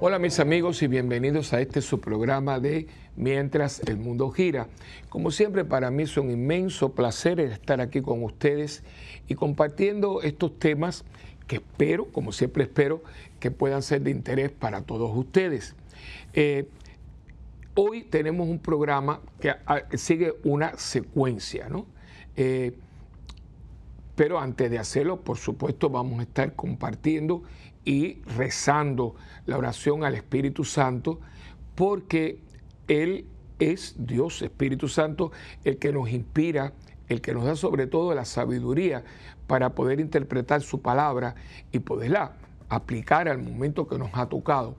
Hola mis amigos y bienvenidos a este su programa de Mientras el Mundo Gira. Como siempre para mí es un inmenso placer estar aquí con ustedes y compartiendo estos temas que espero, como siempre espero, que puedan ser de interés para todos ustedes. Eh, hoy tenemos un programa que ah, sigue una secuencia, ¿no? Eh, pero antes de hacerlo, por supuesto, vamos a estar compartiendo y rezando la oración al Espíritu Santo, porque Él es Dios, Espíritu Santo, el que nos inspira, el que nos da sobre todo la sabiduría para poder interpretar su palabra y poderla aplicar al momento que nos ha tocado,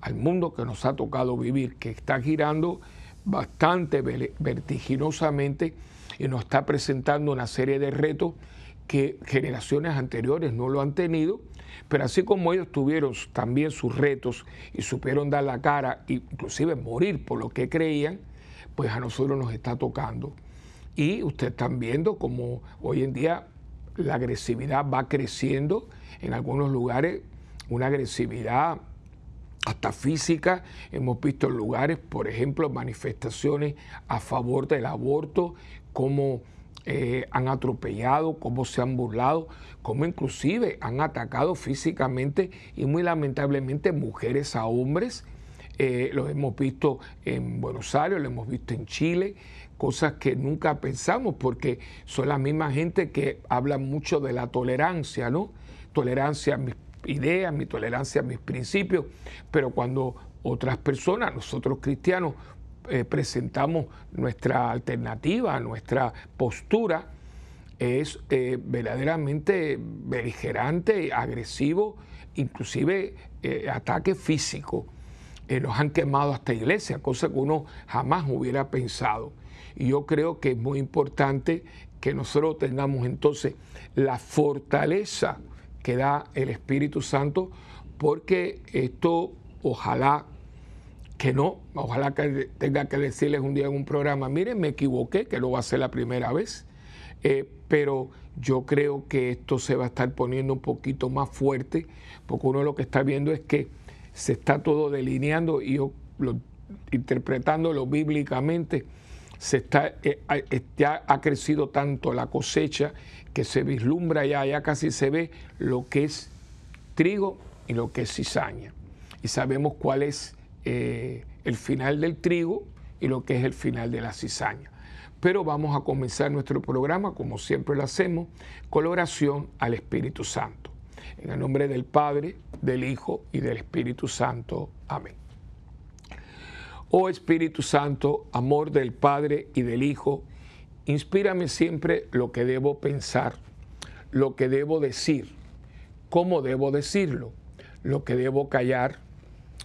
al mundo que nos ha tocado vivir, que está girando bastante vertiginosamente y nos está presentando una serie de retos que generaciones anteriores no lo han tenido pero así como ellos tuvieron también sus retos y supieron dar la cara, inclusive morir por lo que creían, pues a nosotros nos está tocando. Y ustedes están viendo como hoy en día la agresividad va creciendo en algunos lugares, una agresividad hasta física. Hemos visto en lugares, por ejemplo, manifestaciones a favor del aborto, como eh, han atropellado, cómo se han burlado, cómo inclusive han atacado físicamente y muy lamentablemente mujeres a hombres. Eh, lo hemos visto en Buenos Aires, lo hemos visto en Chile, cosas que nunca pensamos porque son la misma gente que habla mucho de la tolerancia, ¿no? Tolerancia a mis ideas, mi tolerancia a mis principios, pero cuando otras personas, nosotros cristianos, eh, presentamos nuestra alternativa, nuestra postura, es eh, verdaderamente beligerante, agresivo, inclusive eh, ataque físico. nos han quemado hasta iglesia, cosa que uno jamás hubiera pensado. Y yo creo que es muy importante que nosotros tengamos entonces la fortaleza que da el Espíritu Santo, porque esto ojalá que no, ojalá que tenga que decirles un día en un programa, miren, me equivoqué, que lo va a ser la primera vez, eh, pero yo creo que esto se va a estar poniendo un poquito más fuerte, porque uno lo que está viendo es que se está todo delineando y yo interpretándolo bíblicamente, se está, eh, ya ha crecido tanto la cosecha que se vislumbra ya, ya casi se ve lo que es trigo y lo que es cizaña. Y sabemos cuál es eh, el final del trigo y lo que es el final de la cizaña. Pero vamos a comenzar nuestro programa, como siempre lo hacemos, con la oración al Espíritu Santo. En el nombre del Padre, del Hijo y del Espíritu Santo. Amén. Oh Espíritu Santo, amor del Padre y del Hijo, inspírame siempre lo que debo pensar, lo que debo decir, cómo debo decirlo, lo que debo callar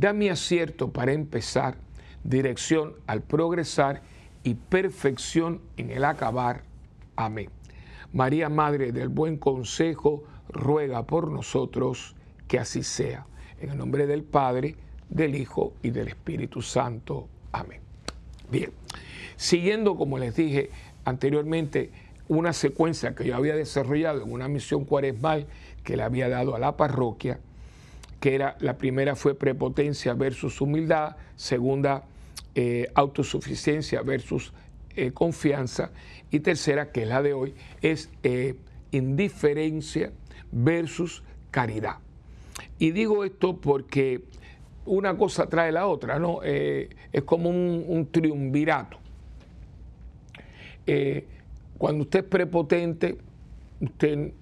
Dame acierto para empezar, dirección al progresar y perfección en el acabar. Amén. María, Madre del Buen Consejo, ruega por nosotros que así sea. En el nombre del Padre, del Hijo y del Espíritu Santo. Amén. Bien, siguiendo, como les dije anteriormente, una secuencia que yo había desarrollado en una misión cuaresmal que le había dado a la parroquia, que era la primera fue prepotencia versus humildad, segunda eh, autosuficiencia versus eh, confianza y tercera, que es la de hoy, es eh, indiferencia versus caridad. Y digo esto porque una cosa trae la otra, ¿no? es como un, un triunvirato. cuando usted es prepotente, usted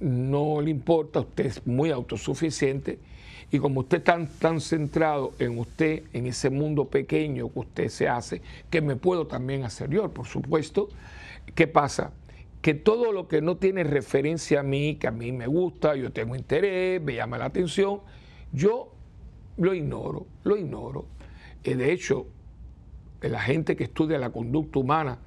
no le importa, usted es muy autosuficiente y como usted está tan, centrado en usted, en ese mundo pequeño que usted se hace, que me puedo también hacer yo, por supuesto, ¿qué pasa? Que todo lo que no tiene referencia a mí, que a mí me gusta, yo tengo interés, me llama la atención, yo lo ignoro, lo ignoro. Eh, de hecho, la gente que estudia la conducta humana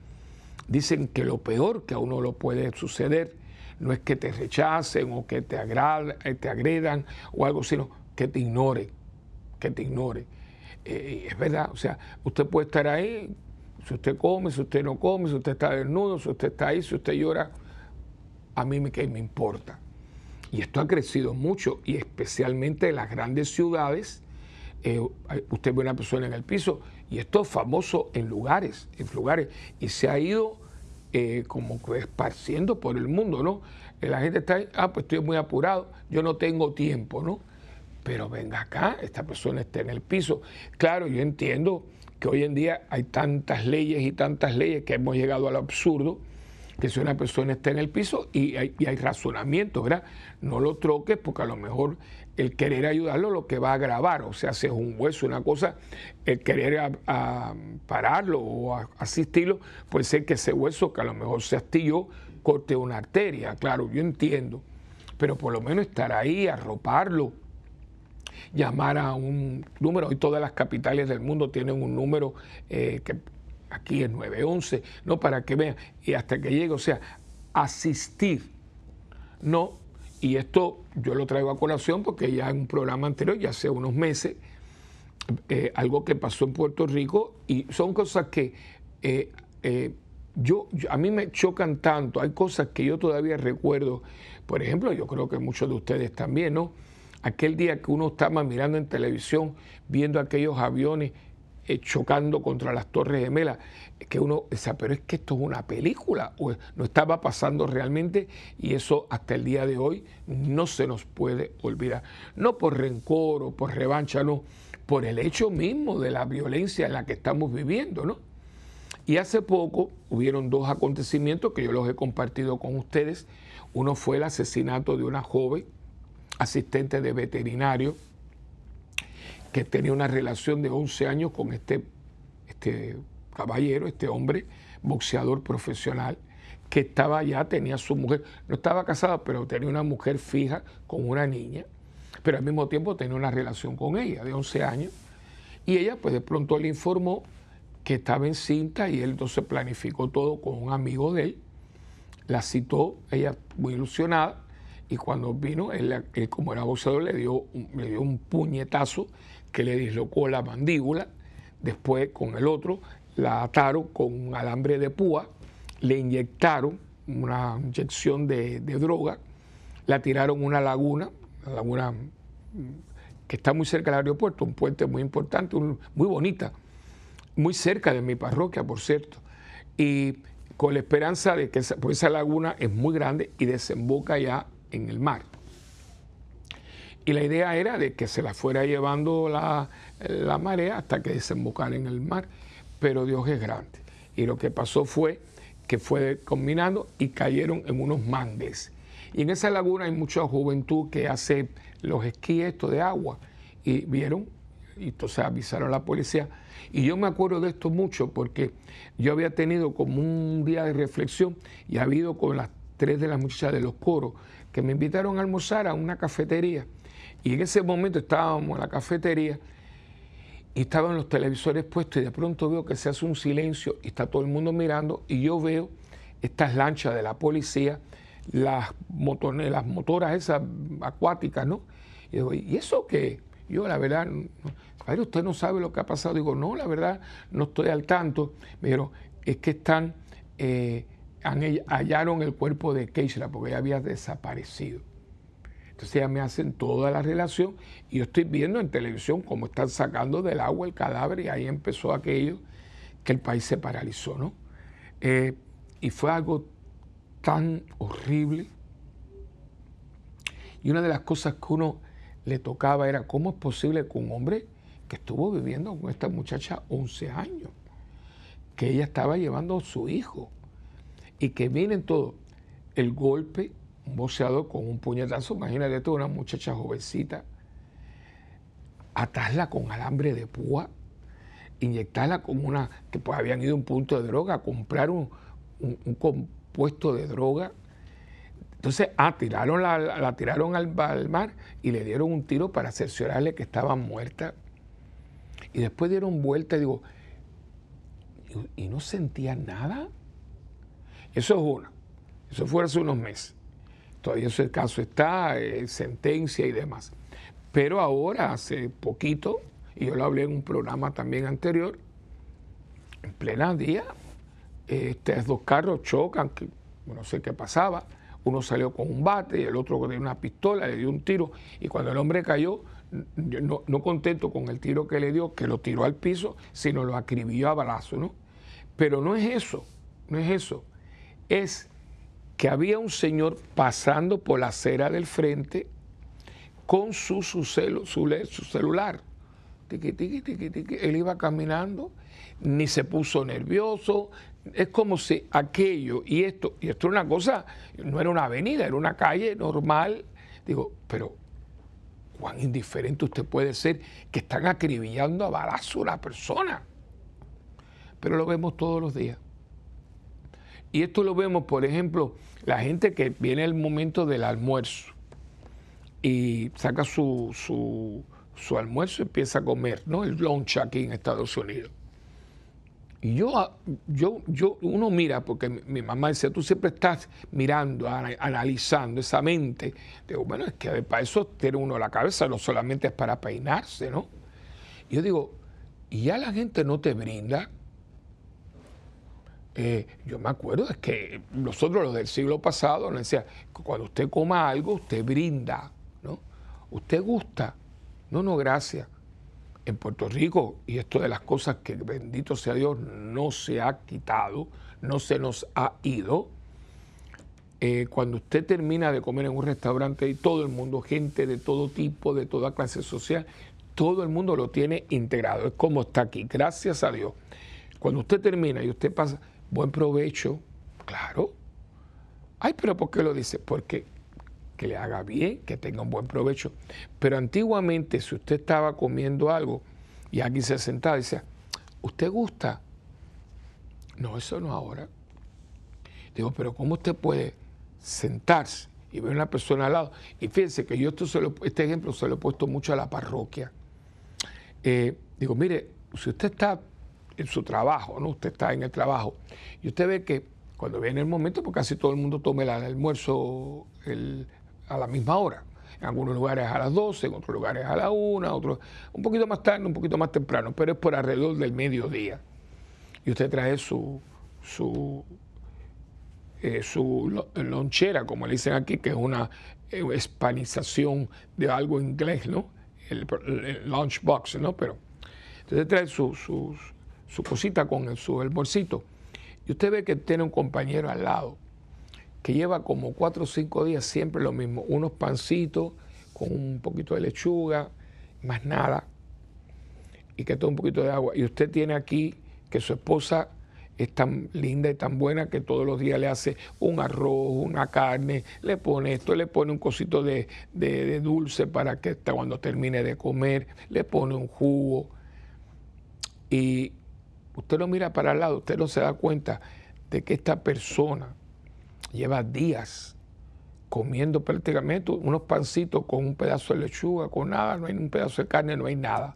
dicen que lo peor que a uno lo puede suceder no es que te rechacen o que te, eh, te agredan o algo, sino que te ignore, que te ignore. Eh, es verdad, o sea, usted puede estar ahí, si usted come, si usted no come, si usted está desnudo, si usted está ahí, si usted llora, a mí me, me importa. Y esto ha crecido mucho y especialmente en las grandes ciudades. Eh, usted ve una persona en el piso y esto es famoso en lugares, en lugares, y se ha ido eh, como esparciendo por el mundo, ¿no? La gente está ah, pues estoy muy apurado, yo no tengo tiempo, ¿no? Pero venga acá, esta persona está en el piso. Claro, yo entiendo que hoy en día hay tantas leyes y tantas leyes que hemos llegado al absurdo, que si una persona está en el piso y hay, razonamiento, ¿verdad? No lo troques porque a lo mejor el querer ayudarlo lo que va a agravar, o sea, si es un hueso, una cosa, el querer pararlo o asistirlo, puede ser que ese hueso que a lo mejor se astilló corte una arteria, claro, yo entiendo, pero por lo menos estar ahí, arroparlo, llamar a un número, hoy todas las capitales del mundo tienen un número eh, que aquí es 911, no para que vean, y hasta que llegue, o sea, asistir, no, y esto yo lo traigo a colación porque ya en un programa anterior, ya hace unos meses, eh, algo que pasó en Puerto Rico, y son cosas que eh, eh, yo, a mí me chocan tanto, hay cosas que yo todavía recuerdo, por ejemplo, yo creo que muchos de ustedes también, ¿no? Aquel día que uno estaba mirando en televisión, viendo aquellos aviones eh, chocando contra las Torres Gemelas, que uno dice, pero es que esto es una película, o no estaba pasando realmente, y eso hasta el día de hoy no se nos puede olvidar. No por rencor o por revancha, no, por el hecho mismo de la violencia en la que estamos viviendo, ¿no? Y hace poco hubieron dos acontecimientos que yo los he compartido con ustedes. Uno fue el asesinato de una joven asistente de veterinario que tenía una relación de 11 años con este, este caballero, este hombre, boxeador profesional, que estaba ya, tenía su mujer, no estaba casado, pero tenía una mujer fija con una niña, pero al mismo tiempo tenía una relación con ella de 11 años. Y ella, pues de pronto le informó que estaba encinta y él entonces planificó todo con un amigo de él. La citó, ella muy ilusionada, y cuando vino, él, como era boxeador, le dio, le dio un puñetazo que le dislocó la mandíbula, después con el otro la ataron con un alambre de púa, le inyectaron una inyección de, droga, la tiraron a una laguna, una laguna que está muy cerca del aeropuerto, un puente muy importante, muy bonita, muy cerca de mi parroquia, por cierto, y con la esperanza de que esa, esa laguna es muy grande y desemboca ya en el mar. Y la idea era de que se la fuera llevando la, marea hasta que desembocara en el mar. Pero Dios es grande. Y lo que pasó fue que fue combinando y cayeron en unos mangles. Y en esa laguna hay mucha juventud que hace los esquíes de agua. Y vieron, y entonces avisaron a la policía. Y yo me acuerdo de esto mucho porque yo había tenido como un día de reflexión y ha habido con las tres de las muchachas de los coros que me invitaron a almorzar a una cafetería y en ese momento estábamos en la cafetería y estaban los televisores puestos y de pronto veo que se hace un silencio y está todo el mundo mirando y yo veo estas lanchas de la policía, las, las motoras esas acuáticas, ¿no? Y digo, ¿y eso qué? Yo la verdad, usted no sabe lo que ha pasado. Digo, no, la verdad, no estoy al tanto. Pero es que están, eh, hallaron el cuerpo de Keishla porque ella había desaparecido. Entonces ya me hacen toda la relación y yo estoy viendo en televisión cómo están sacando del agua el cadáver y ahí empezó aquello que el país se paralizó, ¿no? Eh, y fue algo tan horrible. Y una de las cosas que uno le tocaba era cómo es posible que un hombre que estuvo viviendo con esta muchacha 11 años, que ella estaba llevando a su hijo y que miren todo, el golpe, un boxeador con un puñetazo, imagínate tú, una muchacha jovencita, atarla con alambre de púa, inyectarla con una, que pues habían ido a un punto de droga, comprar un, compuesto de droga. Entonces, ah, tiraron la, tiraron al, mar y le dieron un tiro para cerciorarle que estaba muerta. Y después dieron vuelta y digo, ¿y, no sentía nada? Eso es una. Eso fue hace unos meses. Todavía ese caso está, eh, sentencia y demás. Pero ahora, hace poquito, y yo lo hablé en un programa también anterior, en plena día, estos dos carros chocan, que no sé qué pasaba, uno salió con un bate y el otro con una pistola, le dio un tiro, y cuando el hombre cayó, no, no, contento con el tiro que le dio, que lo tiró al piso, sino lo acribilló a balazo, ¿no? Pero no es eso, no es eso, es que había un señor pasando por la acera del frente con su, su, su celular. Él iba caminando, ni se puso nervioso. Es como si aquello y esto, y esto era una cosa, no era una avenida, era una calle normal. Digo, pero cuán indiferente usted puede ser que están acribillando a balazo a una persona. Pero lo vemos todos los días. Y esto lo vemos, por ejemplo, la gente que viene el momento del almuerzo y saca su, su, almuerzo y empieza a comer, ¿no? El lunch aquí en Estados Unidos. Y yo, ah, yo, yo, uno mira, porque mi, mamá decía, tú siempre estás mirando, analizando esa mente. Digo, bueno, es que para eso tiene uno la cabeza, no solamente es para peinarse, ¿no? Yo digo, ¿y ya la gente no te brinda? Eh, yo me acuerdo, es que nosotros los del siglo pasado nos decía, cuando usted coma algo, usted brinda. ¿Usted gusta? No, no, gracias. En Puerto Rico, y esto de las cosas que bendito sea Dios no se ha quitado, no se nos ha ido, eh, cuando usted termina de comer en un restaurante y todo el mundo, gente de todo tipo, de toda clase social, todo el mundo lo tiene integrado. Es como está aquí, gracias a Dios. Cuando usted termina y usted pasa, buen provecho, claro. Ay, pero ¿por qué lo dice? Porque que le haga bien, que tenga un buen provecho. Pero antiguamente, si usted estaba comiendo algo y aquí se sentaba y decía, ¿usted gusta? No, eso no ahora. Digo, pero ¿cómo usted puede sentarse y ver a una persona al lado? Y fíjense que yo esto este ejemplo se lo he puesto mucho a la parroquia. Eh, digo, mire, si usted está en su trabajo, ¿no? Usted está en el trabajo y usted ve que cuando viene el momento, porque casi todo el mundo toma el almuerzo, el, a la misma hora. En algunos lugares a las 12, en otros lugares a la 1, otros un poquito más tarde, un poquito más temprano, pero es por alrededor del mediodía. Y usted trae su, su, eh, su lonchera, como le dicen aquí, que es una eh, hispanización de algo inglés, ¿no? El, lunchbox, ¿no? Pero entonces trae su, su, su cosita con el, su, el bolsito y usted ve que tiene un compañero al lado que lleva como cuatro o cinco días siempre lo mismo, unos pancitos con un poquito de lechuga, más nada, y que todo un poquito de agua. Y usted tiene aquí que su esposa es tan linda y tan buena que todos los días le hace un arroz, una carne, le pone esto, le pone un cosito de, de dulce para que cuando termine de comer, le pone un jugo. Y usted lo mira para el lado, usted no se da cuenta de que esta persona lleva días comiendo prácticamente unos pancitos con un pedazo de lechuga, con nada, no hay un pedazo de carne, no hay nada.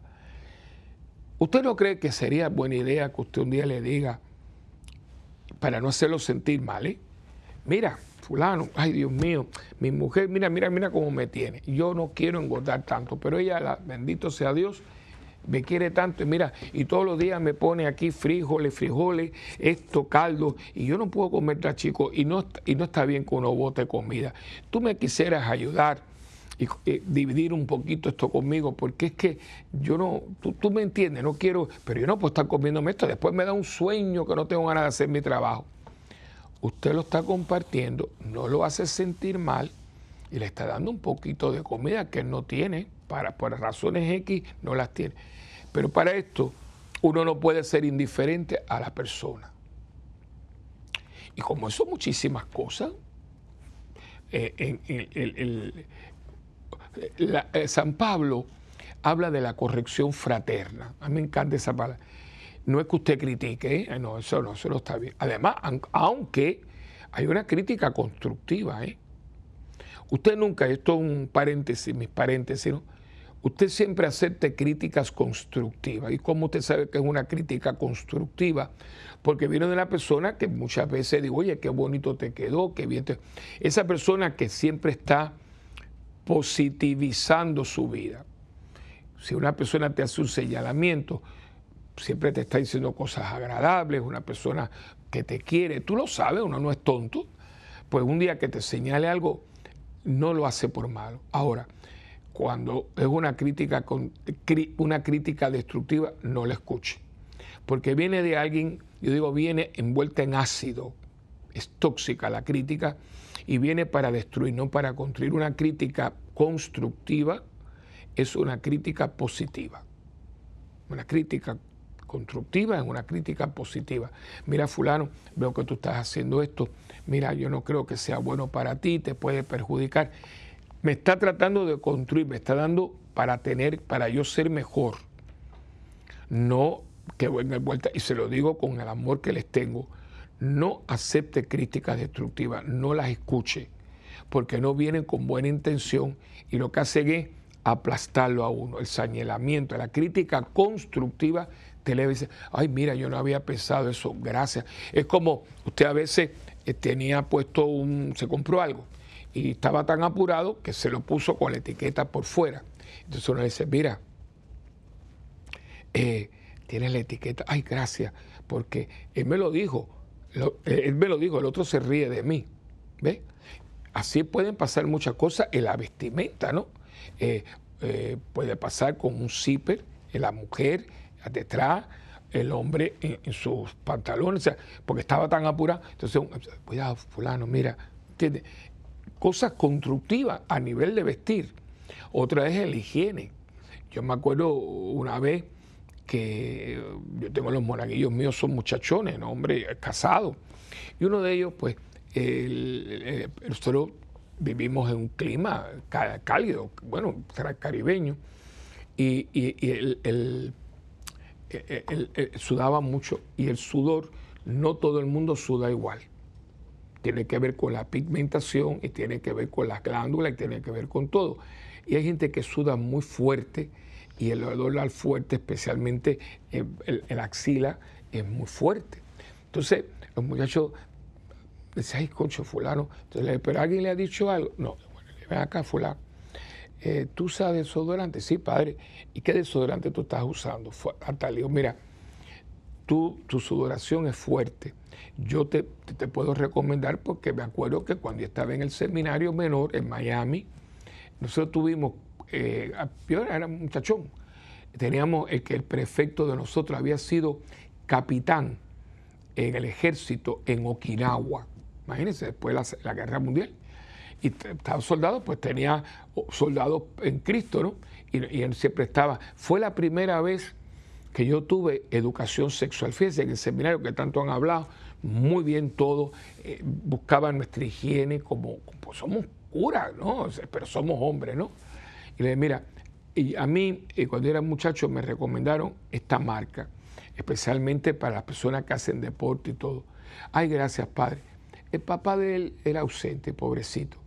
¿Usted no cree que sería buena idea que usted un día le diga, para no hacerlo sentir mal, eh? mira, fulano, ay Dios mío, mi mujer, mira, mira, mira cómo me tiene. Yo no quiero engordar tanto, pero ella, bendito sea Dios, me quiere tanto y mira, y todos los días me pone aquí frijoles, frijoles, esto, caldo, y yo no puedo comer tan chico, y no, y no está bien que uno bote comida. Tú me quisieras ayudar y, dividir un poquito esto conmigo, porque es que yo no, tú, me entiendes, no quiero, pero yo no puedo estar comiéndome esto, después me da un sueño que no tengo ganas de hacer mi trabajo. Usted lo está compartiendo, no lo hace sentir mal y le está dando un poquito de comida que no tiene, para, por razones X no las tiene. Pero para esto uno no puede ser indiferente a la persona. Y como eso muchísimas cosas, eh, eh, San Pablo habla de la corrección fraterna. A mí me encanta esa palabra. No es que usted critique, ¿eh? no, eso no, eso está bien. Además, aunque hay una crítica constructiva, Usted nunca, esto es un paréntesis, mis paréntesis, ¿no? Usted siempre acepte críticas constructivas. ¿Y cómo usted sabe que es una crítica constructiva? Porque viene de una persona que muchas veces digo, oye, qué bonito te quedó, qué bien te... Esa persona que siempre está positivizando su vida. Si una persona te hace un señalamiento, siempre te está diciendo cosas agradables, una persona que te quiere, tú lo sabes, uno no es tonto, pues un día que te señale algo, no lo hace por malo. Ahora, cuando es una crítica, una crítica destructiva, no la escuche. Porque viene de alguien, yo digo, viene envuelta en ácido, es tóxica la crítica y viene para destruir, no para construir. Una crítica constructiva es una crítica positiva. Una crítica constructiva es una crítica positiva. Mira, fulano, veo que tú estás haciendo esto. Mira, yo no creo que sea bueno para ti, te puede perjudicar me está tratando de construir, me está dando para tener, para yo ser mejor. No que venga vuelta, y se lo digo con el amor que les tengo, no acepte críticas destructivas, no las escuche, porque no vienen con buena intención y lo que hacen es aplastarlo a uno, el señalamiento, la crítica constructiva te le dice, ay mira, yo no había pensado eso, gracias. Es como usted a veces eh, tenía puesto un, se compró algo y estaba tan apurado que se lo puso con la etiqueta por fuera. Entonces uno dice, mira, eh, tienes la etiqueta, ay, gracias, porque él me lo dijo, eh, él me lo dijo, el otro se ríe de mí. ¿Ve? Así pueden pasar muchas cosas en la vestimenta, ¿no? Eh, puede pasar con un zipper la mujer detrás, el hombre en, sus pantalones, porque estaba tan apurado. Entonces, cuidado, fulano, mira, ¿entiendes? Cosas constructivas a nivel de vestir. Otra es el higiene. Yo me acuerdo una vez que yo tengo los monaguillos míos, son muchachones, ¿no? hombre, casados. Y uno de ellos, pues, nosotros vivimos en un clima cálido, bueno, caribeño, y, el, sudaba mucho, y el sudor, no todo el mundo suda igual tiene que ver con la pigmentación y tiene que ver con las glándulas y tiene que ver con todo. Y hay gente que suda muy fuerte y el olor al fuerte, especialmente el, axila, es muy fuerte. Entonces, los muchachos dicen, ay, concho, fulano. Entonces, pero alguien le ha dicho algo. No, bueno, ven acá, fulano. Eh, ¿Tú sabes desodorante? Sí, padre. ¿Y qué desodorante tú estás usando? Hasta le digo, mira, tú, tu sudoración es fuerte yo te, puedo recomendar porque me acuerdo que cuando estaba en el seminario menor en Miami, nosotros tuvimos, eh, yo era un muchachón, teníamos el que el prefecto de nosotros había sido capitán en el ejército en Okinawa. Imagínense, después de la, guerra mundial. Y estaba soldado, pues tenía soldados en Cristo, ¿no? Y, y, él siempre estaba. Fue la primera vez que yo tuve educación sexual. Fíjense, en el seminario que tanto han hablado, muy bien todo, eh, buscaban nuestra higiene como, somos curas, ¿no? pero somos hombres, ¿no? Y le dije, mira, y a mí eh, cuando era muchacho me recomendaron esta marca, especialmente para las personas que hacen deporte y todo. Ay, gracias, padre. El papá de él era ausente, pobrecito.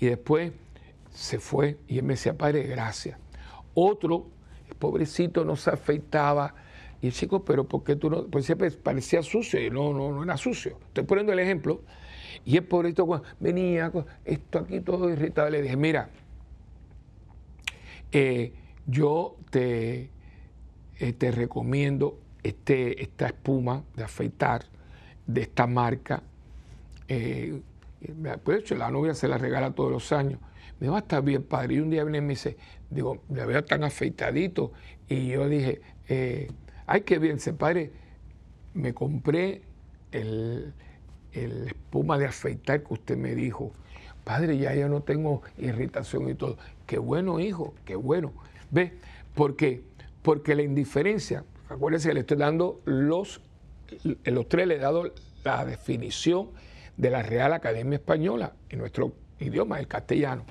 Y después se fue y él me decía, padre, gracias. Otro, pobrecito, no se afeitaba, y el chico, pero ¿por qué tú no? Pues siempre parecía sucio y no, no, no era sucio. Estoy poniendo el ejemplo. Y es por esto, venía, esto aquí todo irritado. Le dije, mira, eh, yo te, eh, te recomiendo este, esta espuma de afeitar de esta marca. Eh, pues la novia se la regala todos los años. Me va a estar bien, padre. Y un día viene y me dice, digo, me veo tan afeitadito. Y yo dije, eh, Ay, qué bien, se padre, me compré el, espuma de afeitar que usted me dijo. Padre, ya yo no tengo irritación y todo. Qué bueno, hijo, qué bueno. ¿Ve? ¿Por qué? Porque la indiferencia, acuérdense le estoy dando los, los tres le he dado la definición de la Real Academia Española en nuestro idioma, el castellano.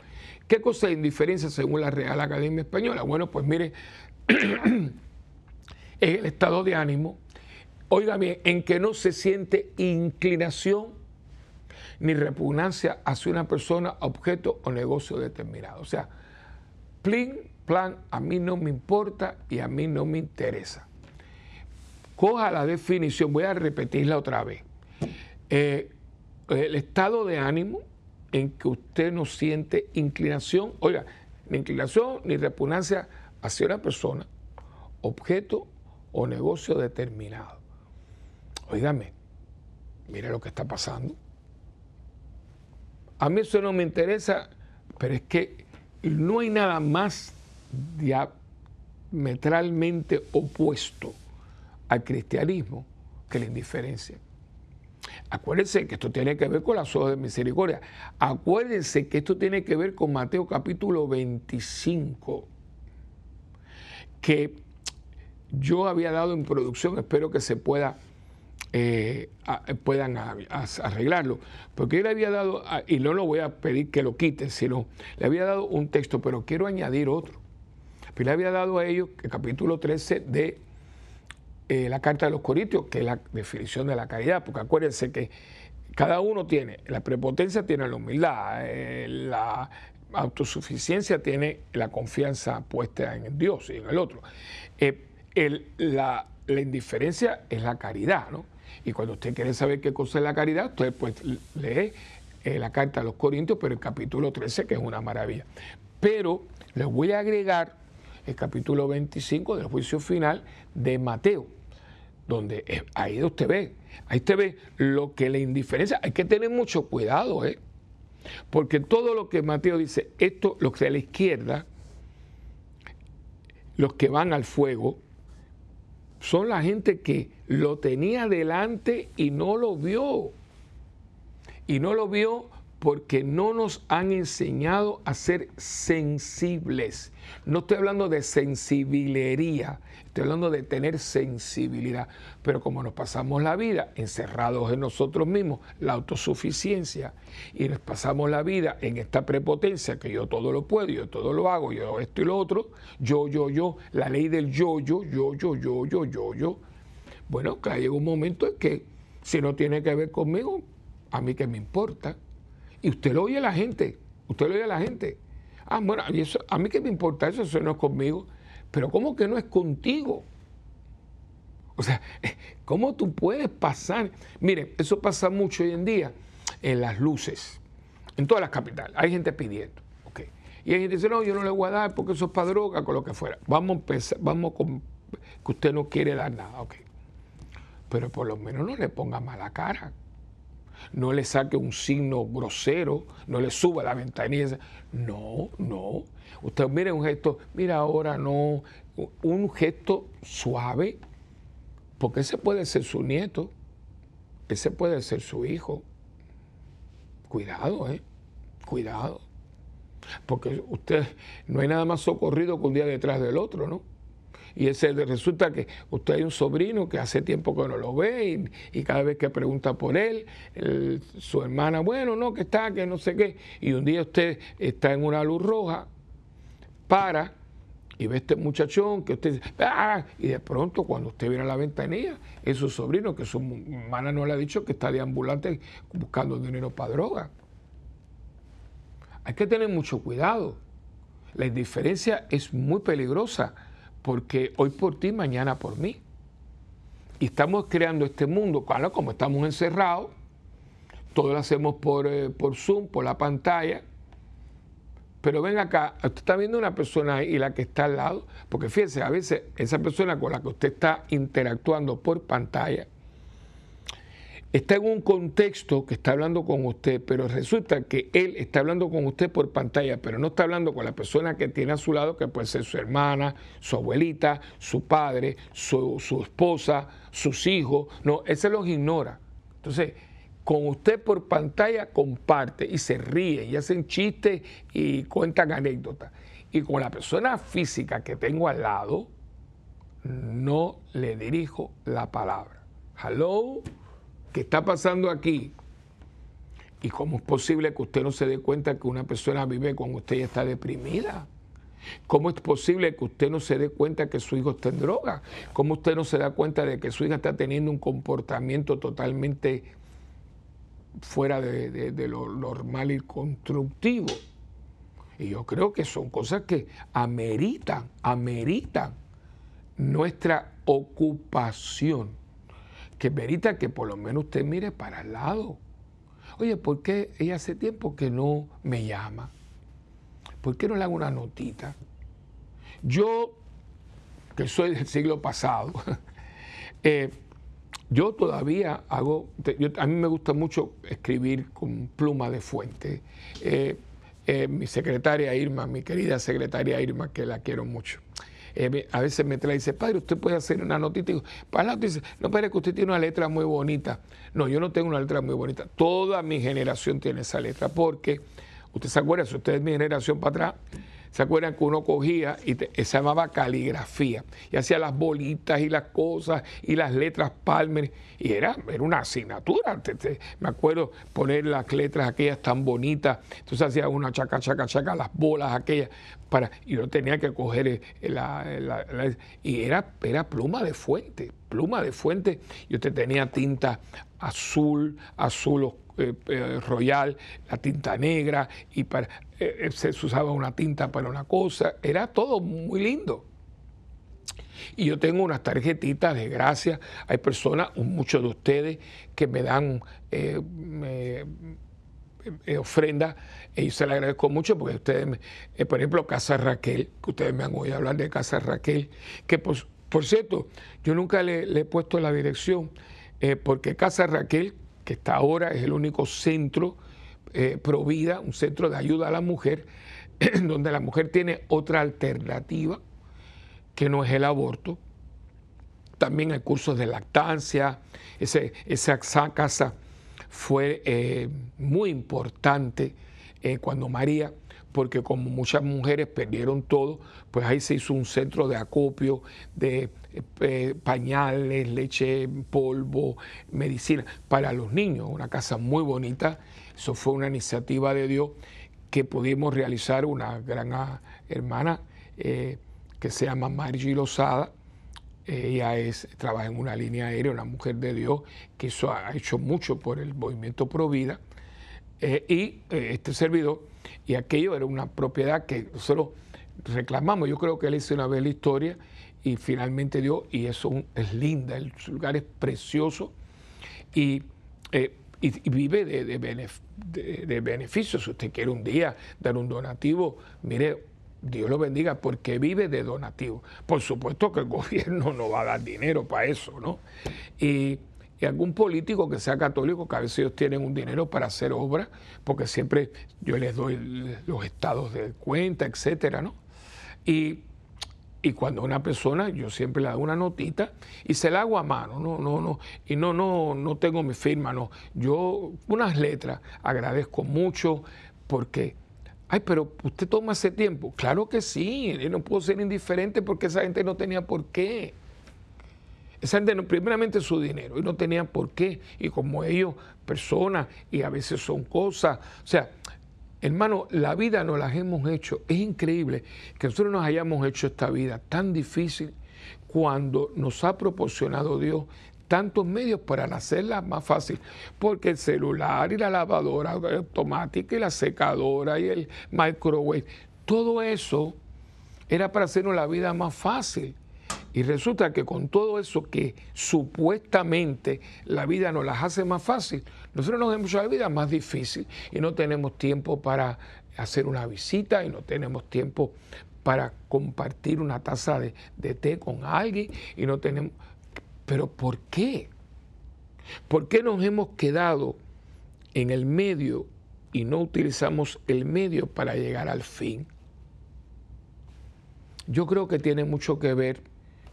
¿Qué cosa indiferencia según la Real Academia Española? Bueno, pues mire, es el estado de ánimo, oiga bien, en que no se siente inclinación ni repugnancia hacia una persona, objeto o negocio determinado. O sea, plin, plan, a mí no me importa y a mí no me interesa. Coja la definición, voy a repetirla otra vez. Eh, el estado de ánimo en que usted no siente inclinación, oiga, ni inclinación ni repugnancia hacia una persona, objeto o negocio determinado. Óigame, mire lo que está pasando. A mí eso no me interesa, pero es que no hay nada más diametralmente opuesto al cristianismo que la indiferencia. Acuérdense que esto tiene que ver con las ojos de misericordia. Acuérdense que esto tiene que ver con Mateo capítulo 25, que yo había dado en producción, espero que se pueda eh, puedan arreglarlo. Porque él había dado, y no lo voy a pedir que lo quiten, sino le había dado un texto, pero quiero añadir otro. Pero le había dado a ellos el capítulo 13 de eh, la Carta de los Corintios, que es la definición de la caridad, porque acuérdense que cada uno tiene, la prepotencia tiene la humildad, eh, la autosuficiencia tiene la confianza puesta en Dios y en el otro. la, la indiferencia es la caridad, ¿no? Y cuando usted quiere saber qué cosa es la caridad, usted pues lee eh, la carta a los Corintios, pero el capítulo 13, que es una maravilla. Pero les voy a agregar el capítulo 25 del juicio final de Mateo, donde ahí usted ve, ahí usted ve lo que le indiferencia. Hay que tener mucho cuidado, ¿eh? Porque todo lo que Mateo dice, esto, los de la izquierda, los que van al fuego, son la gente que lo tenía delante y no lo vio. Y no lo vio porque no nos han enseñado a ser sensibles. No estoy hablando de sensibilería, estoy hablando de tener sensibilidad. Pero como nos pasamos la vida encerrados en nosotros mismos, la autosuficiencia, y nos pasamos la vida en esta prepotencia, que yo todo lo puedo, yo todo lo hago, yo esto y lo otro, yo, yo, yo, la ley del yo, yo, yo, yo, yo, yo, yo, yo. Bueno, que llega un momento en que si no tiene que ver conmigo, a mí que me importa. Y usted lo oye a la gente, usted lo oye a la gente. Ah, bueno, a mí, eso, a mí que me importa eso, eso no es conmigo. Pero ¿cómo que no es contigo? O sea, ¿cómo tú puedes pasar? Mire, eso pasa mucho hoy en día en las luces, en todas las capitales. Hay gente pidiendo. Okay. Y hay gente dice, no, yo no le voy a dar porque eso es para droga, con lo que fuera. Vamos a empezar, vamos con que usted no quiere dar nada. Okay. Pero por lo menos no le ponga mala cara no le saque un signo grosero, no le suba la ventanilla. No, no. Usted mire un gesto, mira ahora no, un gesto suave, porque ese puede ser su nieto, ese puede ser su hijo. Cuidado, ¿eh? Cuidado. Porque usted no hay nada más socorrido que un día detrás del otro, ¿no? Y ese, resulta que usted hay un sobrino que hace tiempo que no lo ve y, cada vez que pregunta por él, su hermana, bueno, no, que está, que no sé qué. Y un día usted está en una luz roja, para y ve este muchachón que usted dice, ¡ah! y de pronto cuando usted viene a la ventanilla, es su sobrino, que su hermana no le ha dicho que está de ambulante buscando dinero para droga. Hay que tener mucho cuidado. La indiferencia es muy peligrosa porque hoy por ti, mañana por mí. Y estamos creando este mundo, claro, como estamos encerrados, todo lo hacemos por, eh, por Zoom, por la pantalla. Pero ven acá, usted está viendo una persona y la que está al lado, porque fíjese, a veces esa persona con la que usted está interactuando por pantalla está en un contexto que está hablando con usted, pero resulta que él está hablando con usted por pantalla, pero no está hablando con la persona que tiene a su lado, que puede ser su hermana, su abuelita, su padre, su, esposa, sus hijos. No, ese los ignora. Entonces, con usted por pantalla comparte y se ríe y hacen chistes y cuentan anécdotas. Y con la persona física que tengo al lado, no le dirijo la palabra. Hello. ¿Qué está pasando aquí? ¿Y cómo es posible que usted no se dé cuenta que una persona vive cuando usted ya está deprimida? ¿Cómo es posible que usted no se dé cuenta que su hijo está en droga? ¿Cómo usted no se da cuenta de que su hija está teniendo un comportamiento totalmente fuera de, lo normal y constructivo? Y yo creo que son cosas que ameritan, ameritan nuestra ocupación, que merita que por lo menos usted mire para el lado. Oye, ¿por qué ella hace tiempo que no me llama? ¿Por qué no le hago una notita? Yo, que soy del siglo pasado, eh, yo todavía hago, a mí me gusta mucho escribir con pluma de fuente. Eh, eh, mi secretaria Irma, mi querida secretaria Irma, que la quiero mucho. Eh, a veces me trae y dice, padre, usted puede hacer una notita. Y digo, para dice, no, padre, que usted tiene una letra muy bonita. No, yo no tengo una letra muy bonita. Toda mi generación tiene esa letra, porque, usted se acuerda, si usted es mi generación para atrás, ¿Se acuerdan que uno cogía y se llamaba caligrafía? Y hacía las bolitas y las cosas y las letras Palmer. Y era, era una asignatura. me acuerdo poner las letras aquellas tan bonitas. Entonces hacía una chaca, chaca, chaca, las bolas aquellas. Para, y yo tenía que coger eh, la, y era, era pluma de fuente, pluma de fuente. Y usted tenía tinta azul, azul eh, eh, royal, la tinta negra, y para, eh, se usaba una tinta para una cosa, era todo muy lindo. Y yo tengo unas tarjetitas de gracia. Hay personas, muchos de ustedes, que me dan ofrendas y se le agradezco mucho porque ustedes, por ejemplo, Casa Raquel, que ustedes me han oído hablar de Casa Raquel, que por, por cierto, yo nunca le, he puesto la dirección, porque Casa Raquel que está ahora es el único centro eh, provida, un centro de ayuda a la mujer, donde la mujer tiene otra alternativa que no es el aborto. También hay cursos de lactancia. Ese, esa casa fue eh, muy importante eh, cuando María porque como muchas mujeres perdieron todo, pues ahí se hizo un centro de acopio de eh, pañales, leche, polvo, medicina para los niños, una casa muy bonita. Eso fue una iniciativa de Dios que pudimos realizar una gran ah, hermana eh, que se llama Margie Lozada. Ella es, trabaja en una línea aérea, una mujer de Dios, que eso ha hecho mucho por el movimiento Pro Vida. Eh, y este servidor y aquello era una propiedad que nosotros reclamamos. Yo creo que él hizo una vez historia y finalmente dio, y eso es linda, el lugar es precioso y, eh, vive de, de, beneficios. Si usted quiere un día dar un donativo, mire, Dios lo bendiga, porque vive de donativo. Por supuesto que el gobierno no va a dar dinero para eso, ¿no? Y y algún político que sea católico, que a veces ellos tienen un dinero para hacer obras, porque siempre yo les doy los estados de cuenta, etcétera, ¿no? Y, cuando una persona, yo siempre le hago una notita y se la hago a mano, no, no, no, y no, no, no tengo mi firma, no. Yo, unas letras, agradezco mucho porque Ay, pero usted toma ese tiempo. Claro que sí, no puedo ser indiferente porque esa gente no tenía por qué. Esa gente, primeramente su dinero, y no tenían por qué. Y como ellos, personas, y a veces son cosas. O sea, hermano, la vida nos la hemos hecho. Es increíble que nosotros nos hayamos hecho esta vida tan difícil cuando nos ha proporcionado Dios tantos medios para hacerla más fácil, porque el celular y la lavadora automática y la secadora y el microwave, todo eso era para hacernos la vida más fácil. Y resulta que con todo eso que supuestamente la vida nos las hace más fácil, nosotros nos hemos hecho la vida más difícil y no tenemos tiempo para hacer una visita y no tenemos tiempo para compartir una taza de, de té con alguien y no tenemos... Pero ¿por qué? ¿Por qué nos hemos quedado en el medio y no utilizamos el medio para llegar al fin? Yo creo que tiene mucho que ver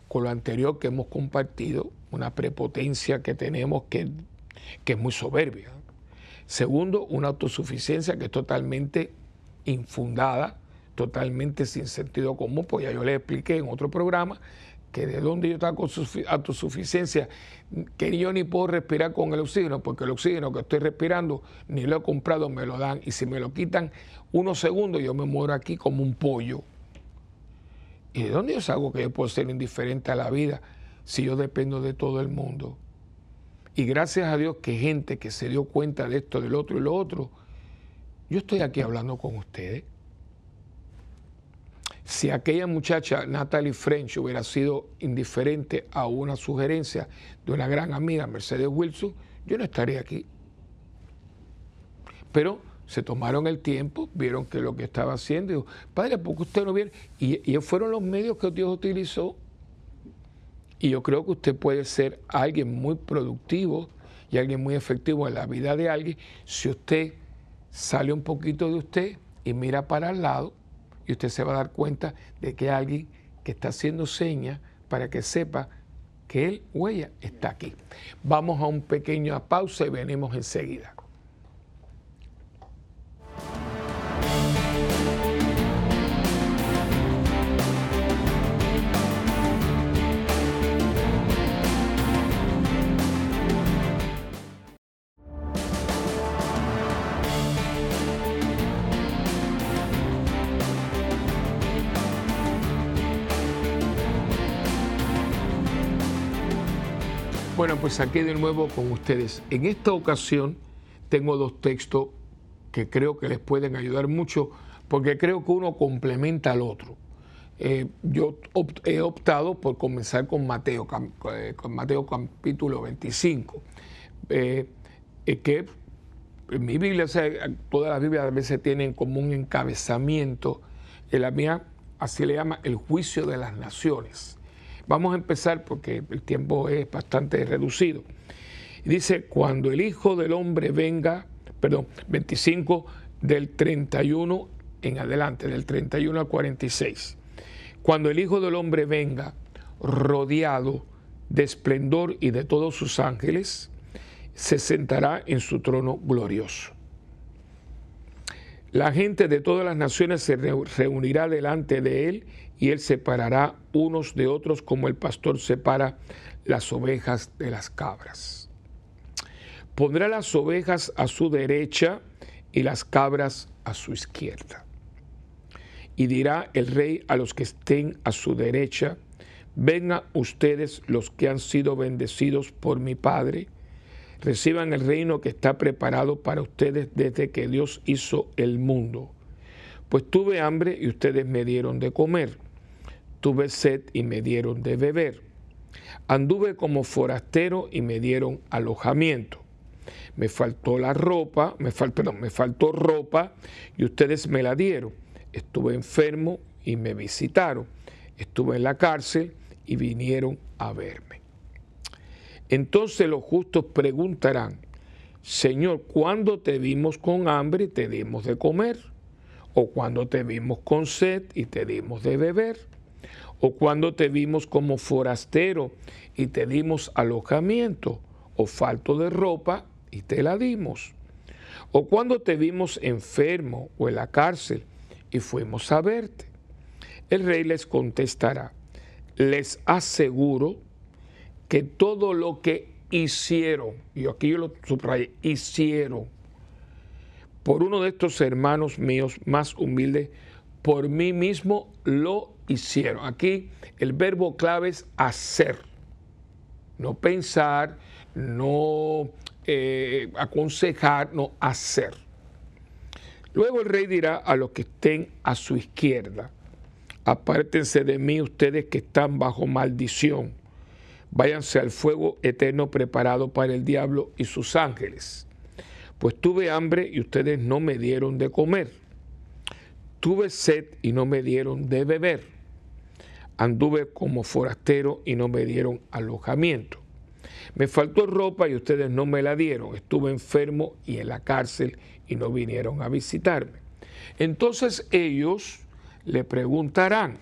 con lo anterior que hemos compartido, una prepotencia que tenemos que, que es muy soberbia. Segundo, una autosuficiencia que es totalmente infundada, totalmente sin sentido común, pues ya yo le expliqué en otro programa que de dónde yo estaba con autosuficiencia, que yo ni puedo respirar con el oxígeno, porque el oxígeno que estoy respirando ni lo he comprado, me lo dan, y si me lo quitan unos segundos, yo me muero aquí como un pollo. ¿Y de dónde yo salgo que yo puedo ser indiferente a la vida si yo dependo de todo el mundo? Y gracias a Dios que gente que se dio cuenta de esto, del otro y lo otro, yo estoy aquí hablando con ustedes. si aquella muchacha, Natalie French, hubiera sido indiferente a una sugerencia de una gran amiga, Mercedes Wilson, yo no estaría aquí. Pero se tomaron el tiempo, vieron que lo que estaba haciendo, y dijo, padre, ¿por qué usted no viene? Y, y fueron los medios que Dios utilizó. Y yo creo que usted puede ser alguien muy productivo y alguien muy efectivo en la vida de alguien si usted sale un poquito de usted y mira para el lado y usted se va a dar cuenta de que hay alguien que está haciendo señas para que sepa que él o ella está aquí. Vamos a un pequeño pausa y venimos enseguida. Bueno, pues aquí de nuevo con ustedes. En esta ocasión tengo dos textos que creo que les pueden ayudar mucho porque creo que uno complementa al otro. Eh, yo he optado por comenzar con Mateo, eh, con Mateo capítulo 25, eh, que en mi Biblia, todas las Biblias a veces tienen como un encabezamiento, en la mía así le llama el juicio de las naciones. Vamos a empezar porque el tiempo es bastante reducido. Dice, cuando el Hijo del Hombre venga, perdón, 25 del 31 en adelante, del 31 al 46. Cuando el Hijo del Hombre venga rodeado de esplendor y de todos sus ángeles, se sentará en su trono glorioso. La gente de todas las naciones se reunirá delante de él y él separará unos de otros como el pastor separa las ovejas de las cabras. Pondrá las ovejas a su derecha y las cabras a su izquierda. Y dirá el rey a los que estén a su derecha, vengan ustedes los que han sido bendecidos por mi Padre, reciban el reino que está preparado para ustedes desde que Dios hizo el mundo. Pues tuve hambre y ustedes me dieron de comer tuve sed y me dieron de beber. Anduve como forastero y me dieron alojamiento. Me faltó la ropa, me, faltó, me faltó ropa y ustedes me la dieron. Estuve enfermo y me visitaron. Estuve en la cárcel y vinieron a verme. Entonces los justos preguntarán, Señor, ¿cuándo te vimos con hambre y te dimos de comer? ¿O cuándo te vimos con sed y te dimos de beber? O cuando te vimos como forastero y te dimos alojamiento, o falto de ropa y te la dimos, o cuando te vimos enfermo o en la cárcel y fuimos a verte. El rey les contestará, les aseguro que todo lo que hicieron, y aquí yo lo subrayé, hicieron, por uno de estos hermanos míos más humildes, por mí mismo lo hicieron. Aquí el verbo clave es hacer, no pensar, no eh, aconsejar, no hacer. Luego el rey dirá a los que estén a su izquierda, apártense de mí ustedes que están bajo maldición, váyanse al fuego eterno preparado para el diablo y sus ángeles. Pues tuve hambre y ustedes no me dieron de comer Tuve sed y no me dieron de beber. Anduve como forastero y no me dieron alojamiento. Me faltó ropa y ustedes no me la dieron. Estuve enfermo y en la cárcel y no vinieron a visitarme. Entonces ellos le preguntarán,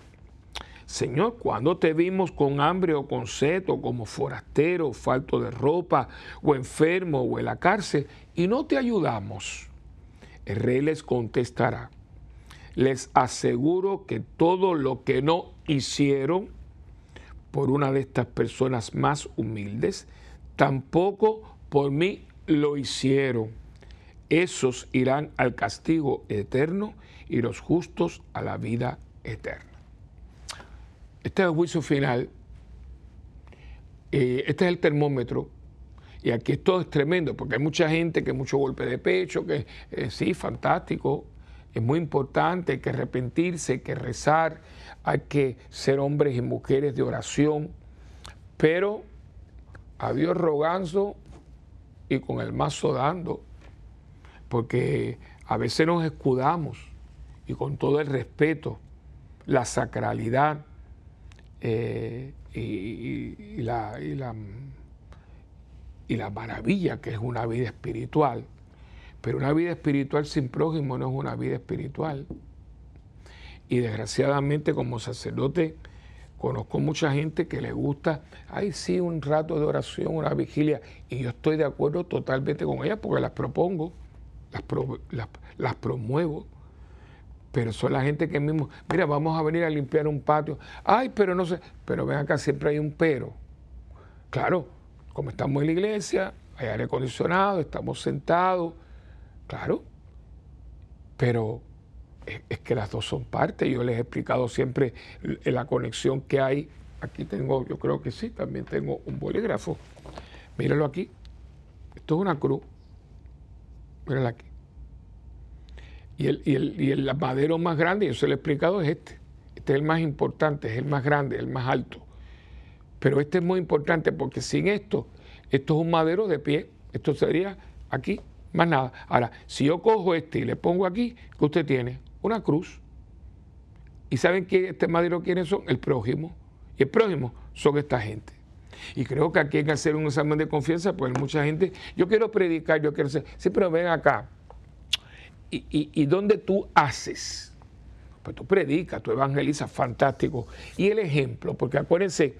Señor, ¿cuándo te vimos con hambre o con sed o como forastero, falto de ropa o enfermo o en la cárcel y no te ayudamos? El rey les contestará, les aseguro que todo lo que no hicieron por una de estas personas más humildes, tampoco por mí lo hicieron. Esos irán al castigo eterno y los justos a la vida eterna. Este es el juicio final. Eh, este es el termómetro. Y aquí todo es tremendo, porque hay mucha gente que mucho golpe de pecho, que eh, sí, fantástico, es muy importante, hay que arrepentirse, hay que rezar, hay que ser hombres y mujeres de oración, pero a Dios rogando y con el mazo dando, porque a veces nos escudamos y con todo el respeto, la sacralidad eh, y, la, y, la, y la maravilla que es una vida espiritual. Pero una vida espiritual sin prójimo no es una vida espiritual. Y desgraciadamente como sacerdote conozco mucha gente que le gusta, ay sí, un rato de oración, una vigilia, y yo estoy de acuerdo totalmente con ellas porque las propongo, las, las, promuevo, pero son la gente que mismo, mira, vamos a venir a limpiar un patio, ay, pero no sé, pero ven acá, siempre hay un pero. Claro, como estamos en la iglesia, hay aire acondicionado, estamos sentados, claro, pero es, que las dos son partes. Yo les he explicado siempre la conexión que hay. Aquí tengo, yo creo que sí, también tengo un bolígrafo. Míralo aquí. Esto es una cruz. Míralo aquí. Y el, y, el, y el madero más grande, yo se lo he explicado, es este. Este es el más importante, es el más grande, el más alto. Pero este es muy importante porque sin esto, esto es un madero de pie. Esto sería aquí, más nada. Ahora, si yo cojo este y le pongo aquí, ¿qué usted tiene? una cruz. ¿Y saben que este madero quiénes son? El prójimo. Y el prójimo son esta gente. Y creo que aquí hay que hacer un examen de confianza, porque mucha gente, yo quiero predicar, yo quiero ser, sí, pero ven acá. ¿Y, y, dónde tú haces? Pues tú predicas, tú evangelizas, fantástico. Y el ejemplo, porque acuérdense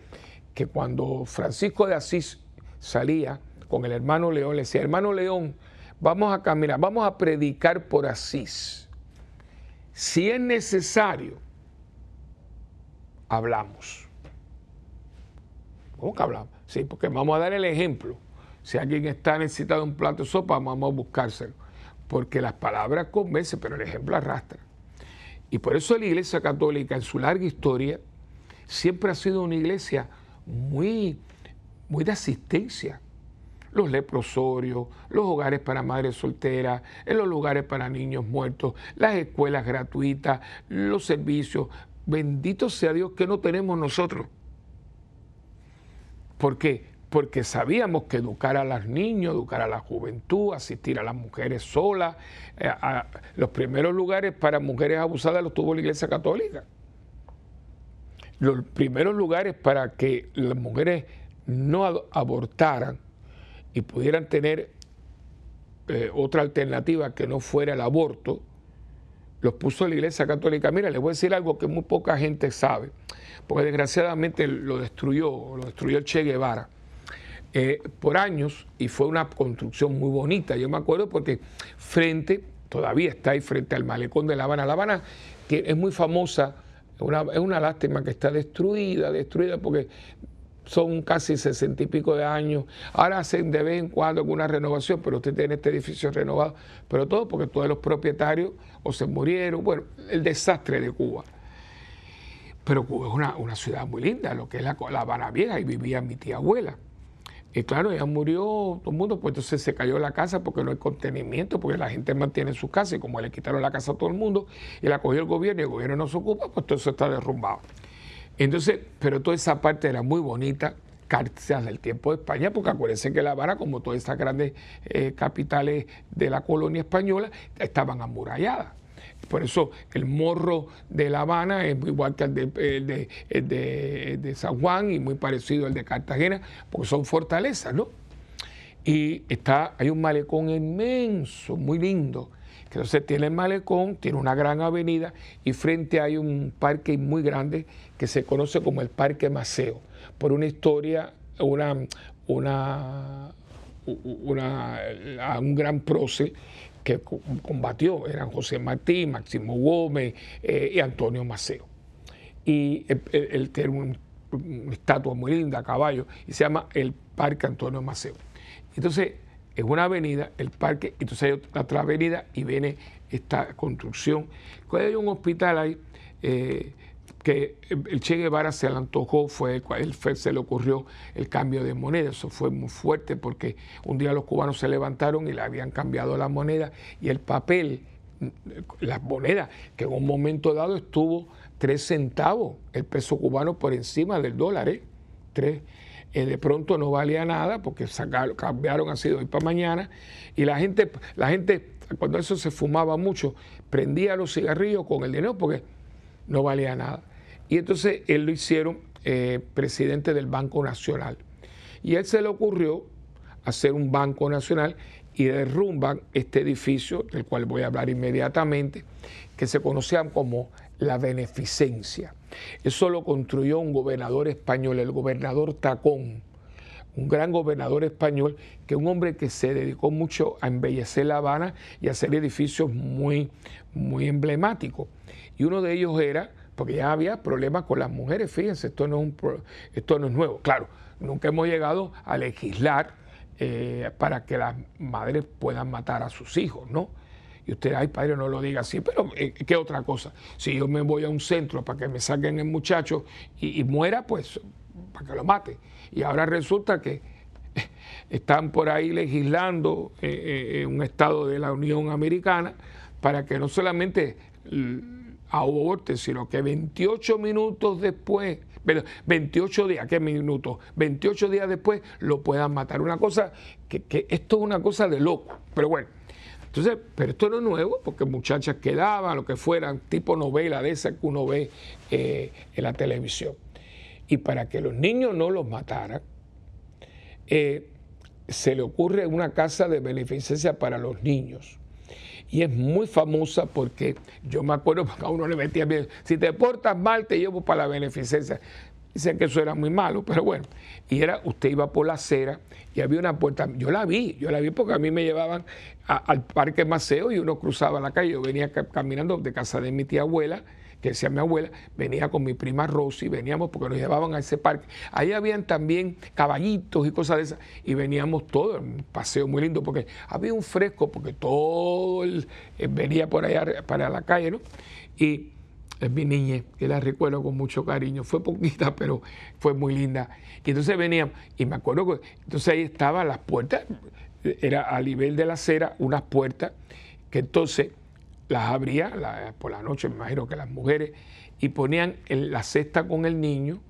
que cuando Francisco de Asís salía con el hermano León, le decía, hermano León, vamos a caminar, vamos a predicar por Asís. Si es necesario, hablamos. ¿Cómo que hablamos? Sí, porque vamos a dar el ejemplo. Si alguien está necesitado de un plato de sopa, vamos a buscárselo. Porque las palabras convencen, pero el ejemplo arrastra. Y por eso la Iglesia Católica, en su larga historia, siempre ha sido una iglesia muy, muy de asistencia los leprosorios, los hogares para madres solteras, los lugares para niños muertos, las escuelas gratuitas, los servicios. Bendito sea Dios que no tenemos nosotros. ¿Por qué? Porque sabíamos que educar a los niños, educar a la juventud, asistir a las mujeres solas, eh, los primeros lugares para mujeres abusadas los tuvo la Iglesia Católica. Los primeros lugares para que las mujeres no abortaran y pudieran tener eh, otra alternativa que no fuera el aborto, los puso la Iglesia Católica. Mira, les voy a decir algo que muy poca gente sabe, porque desgraciadamente lo destruyó, lo destruyó Che Guevara. Eh, por años y fue una construcción muy bonita. Yo me acuerdo porque frente, todavía está ahí frente al malecón de La Habana. La Habana que es muy famosa, es una lástima que está destruida, destruida porque son casi sesenta y pico de años. Ahora hacen de vez en cuando alguna renovación, pero usted tiene este edificio renovado, pero todo porque todos los propietarios o se murieron, bueno, el desastre de Cuba. Pero Cuba es una, ciudad muy linda, lo que es la, la Habana Vieja, y vivía mi tía abuela. Y claro, ella murió, todo el mundo, pues entonces se cayó la casa porque no hay contenimiento, porque la gente mantiene su casa y como le quitaron la casa a todo el mundo y la cogió el gobierno y el gobierno no se ocupa, pues todo eso está derrumbado. Entonces, pero toda esa parte era muy bonita, gracias del tiempo de España, porque acuérdense que La Habana, como todas estas grandes eh, capitales de la colonia española, estaban amuralladas. Por eso el morro de La Habana es igual que el de, de, San Juan y muy parecido al de Cartagena, porque son fortalezas, ¿no? Y está, hay un malecón inmenso, muy lindo, entonces tiene el malecón, tiene una gran avenida y frente hay un parque muy grande que se conoce como el Parque Maceo, por una historia, una, una, un gran prócer que combatió, eran José Martín, Máximo Gómez eh, y Antonio Maceo. Y él, tiene una estatua muy linda a caballo y se llama el Parque Antonio Maceo. Entonces, es una avenida, el parque, entonces hay otra avenida y viene esta construcción. Cuando hay un hospital ahí eh, que el Che Guevara se le antojó, fue él se le ocurrió el cambio de moneda. Eso fue muy fuerte porque un día los cubanos se levantaron y le habían cambiado la moneda y el papel las monedas, que en un momento dado estuvo tres centavos el peso cubano por encima del dólar, ¿eh? Tres. Eh, de pronto no valía nada porque sacaron, cambiaron así de hoy para mañana y la gente, la gente cuando eso se fumaba mucho, prendía los cigarrillos con el dinero porque no valía nada. Y entonces él lo hicieron eh, presidente del Banco Nacional. Y él se le ocurrió hacer un Banco Nacional y derrumban este edificio, del cual voy a hablar inmediatamente, que se conocía como la beneficencia. Eso lo construyó un gobernador español, el gobernador Tacón, un gran gobernador español, que un hombre que se dedicó mucho a embellecer La Habana y a hacer edificios muy, muy emblemáticos. Y uno de ellos era, porque ya había problemas con las mujeres, fíjense, esto no es, un, esto no es nuevo. Claro, nunca hemos llegado a legislar eh, para que las madres puedan matar a sus hijos, ¿no? Y usted, ay padre, no lo diga así, pero eh, ¿qué otra cosa? Si yo me voy a un centro para que me saquen el muchacho y, muera, pues para que lo mate. Y ahora resulta que están por ahí legislando eh, un estado de la Unión Americana para que no solamente sino que 28 minutos después pero 28 días, ¿qué minutos? 28 días después lo puedan matar. Una cosa, que, esto es una cosa de loco, pero bueno. Entonces, pero esto no es nuevo, porque muchachas quedaban, lo que fueran, tipo novela de esa que uno ve eh, en la televisión. Y para que los niños no los mataran, eh, se le ocurre una casa de beneficencia para los niños y es muy famosa porque yo me acuerdo porque a uno le metía bien, si te portas mal te llevo para la beneficencia. Dicen que eso era muy malo, pero bueno. Y era, usted iba por la acera y había una puerta, yo la vi, yo la vi porque a mí me llevaban al Parque Maceo y uno cruzaba la calle, yo venía caminando de casa de mi tía abuela que decía mi abuela, venía con mi prima Rosy, veníamos porque nos llevaban a ese parque. Ahí habían también caballitos y cosas de esas, y veníamos todos, un paseo muy lindo, porque había un fresco, porque todo el, eh, venía por allá para la calle, ¿no? Y es mi niñez, que la recuerdo con mucho cariño, fue poquita, pero fue muy linda. Y entonces veníamos, y me acuerdo que entonces ahí estaban las puertas, era a nivel de la acera, unas puertas, que entonces las abría por la noche, me imagino que las mujeres, y ponían la cesta con el niño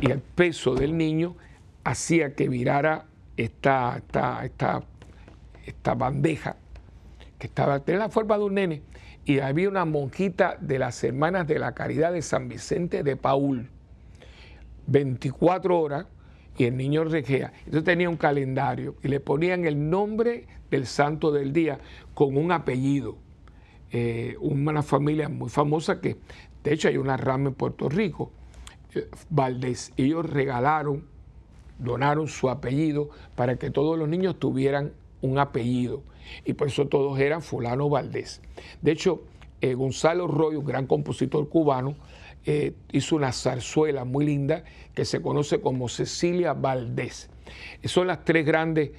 y el peso del niño hacía que virara esta, esta, esta, esta bandeja que estaba en la forma de un nene y había una monjita de las Hermanas de la Caridad de San Vicente de Paul, 24 horas, y el niño regea. Entonces tenía un calendario y le ponían el nombre del santo del día con un apellido. Eh, una familia muy famosa que, de hecho, hay una rama en Puerto Rico, eh, Valdés. Ellos regalaron, donaron su apellido para que todos los niños tuvieran un apellido. Y por eso todos eran fulano Valdés. De hecho, eh, Gonzalo Royo, un gran compositor cubano, hizo una zarzuela muy linda que se conoce como Cecilia Valdés. Son las tres grandes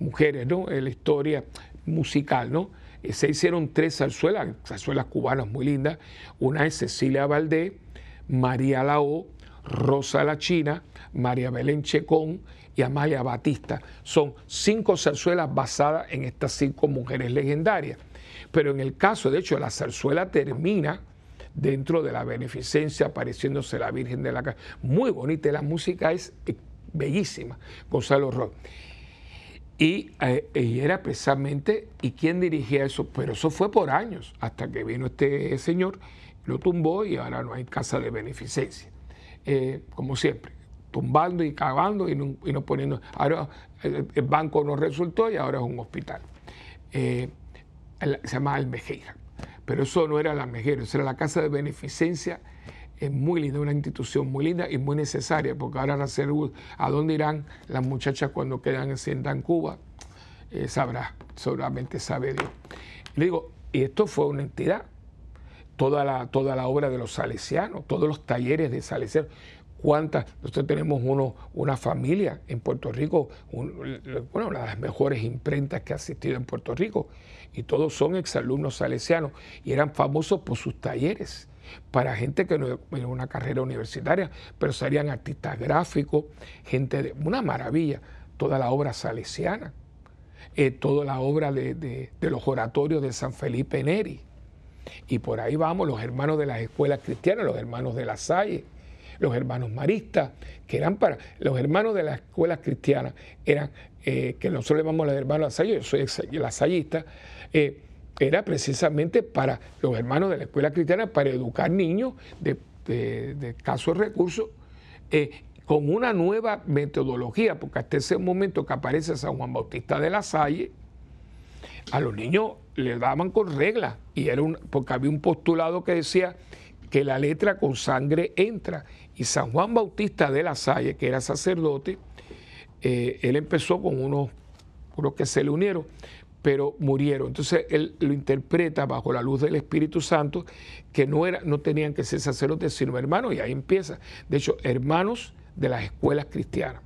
mujeres ¿no? en la historia musical, ¿no? Se hicieron tres zarzuelas, zarzuelas cubanas muy lindas. Una es Cecilia Valdés, María Lao, Rosa la China, María Belén Checón y Amalia Batista. Son cinco zarzuelas basadas en estas cinco mujeres legendarias. Pero en el caso, de hecho, la zarzuela termina dentro de la beneficencia, apareciéndose la Virgen de la Casa. Muy bonita, la música es bellísima, Gonzalo Roy. Eh, y, era precisamente, ¿y quién dirigía eso? Pero eso fue por años, hasta que vino este señor, lo tumbó y ahora no hay casa de beneficencia. Eh, como siempre, tumbando y cavando y no, poniendo. Ahora el, banco no resultó y ahora es un hospital. Eh, se llama Almejera. Pero eso no era la Almejera, eso era la casa de beneficencia es muy linda, una institución muy linda y muy necesaria, porque ahora hacer a dónde irán las muchachas cuando quedan en Cuba, eh, sabrá, solamente sabe Dios. Digo, y esto fue una entidad, toda la, toda la obra de los salesianos, todos los talleres de salesianos, cuántas, nosotros tenemos uno, una familia en Puerto Rico, bueno, una de las mejores imprentas que ha asistido en Puerto Rico, y todos son exalumnos salesianos, y eran famosos por sus talleres para gente que no tiene una carrera universitaria, pero serían artistas gráficos, gente de una maravilla, toda la obra salesiana. eh, toda la obra de, los oratorios de San Felipe Neri. Y por ahí vamos los hermanos de las escuelas cristianas, los hermanos de la Salle, los hermanos maristas, que eran para los hermanos de las escuelas cristianas, eran, eh, que nosotros le llamamos los hermanos de la Salle, yo soy lasallista, eh, era precisamente para los hermanos de la escuela cristiana, para educar niños de, de, escasos recursos, eh, con una nueva metodología, porque hasta ese momento que aparece San Juan Bautista de la Salle, a los niños le daban con regla, y era un, porque había un postulado que decía que la letra con sangre entra. Y San Juan Bautista de la Salle, que era sacerdote, eh, él empezó con unos, unos que se le unieron, pero murieron. Entonces él lo interpreta bajo la luz del Espíritu Santo, que no, era, no tenían que ser sacerdotes, sino hermanos, y ahí empieza. De hecho, hermanos de las escuelas cristianas.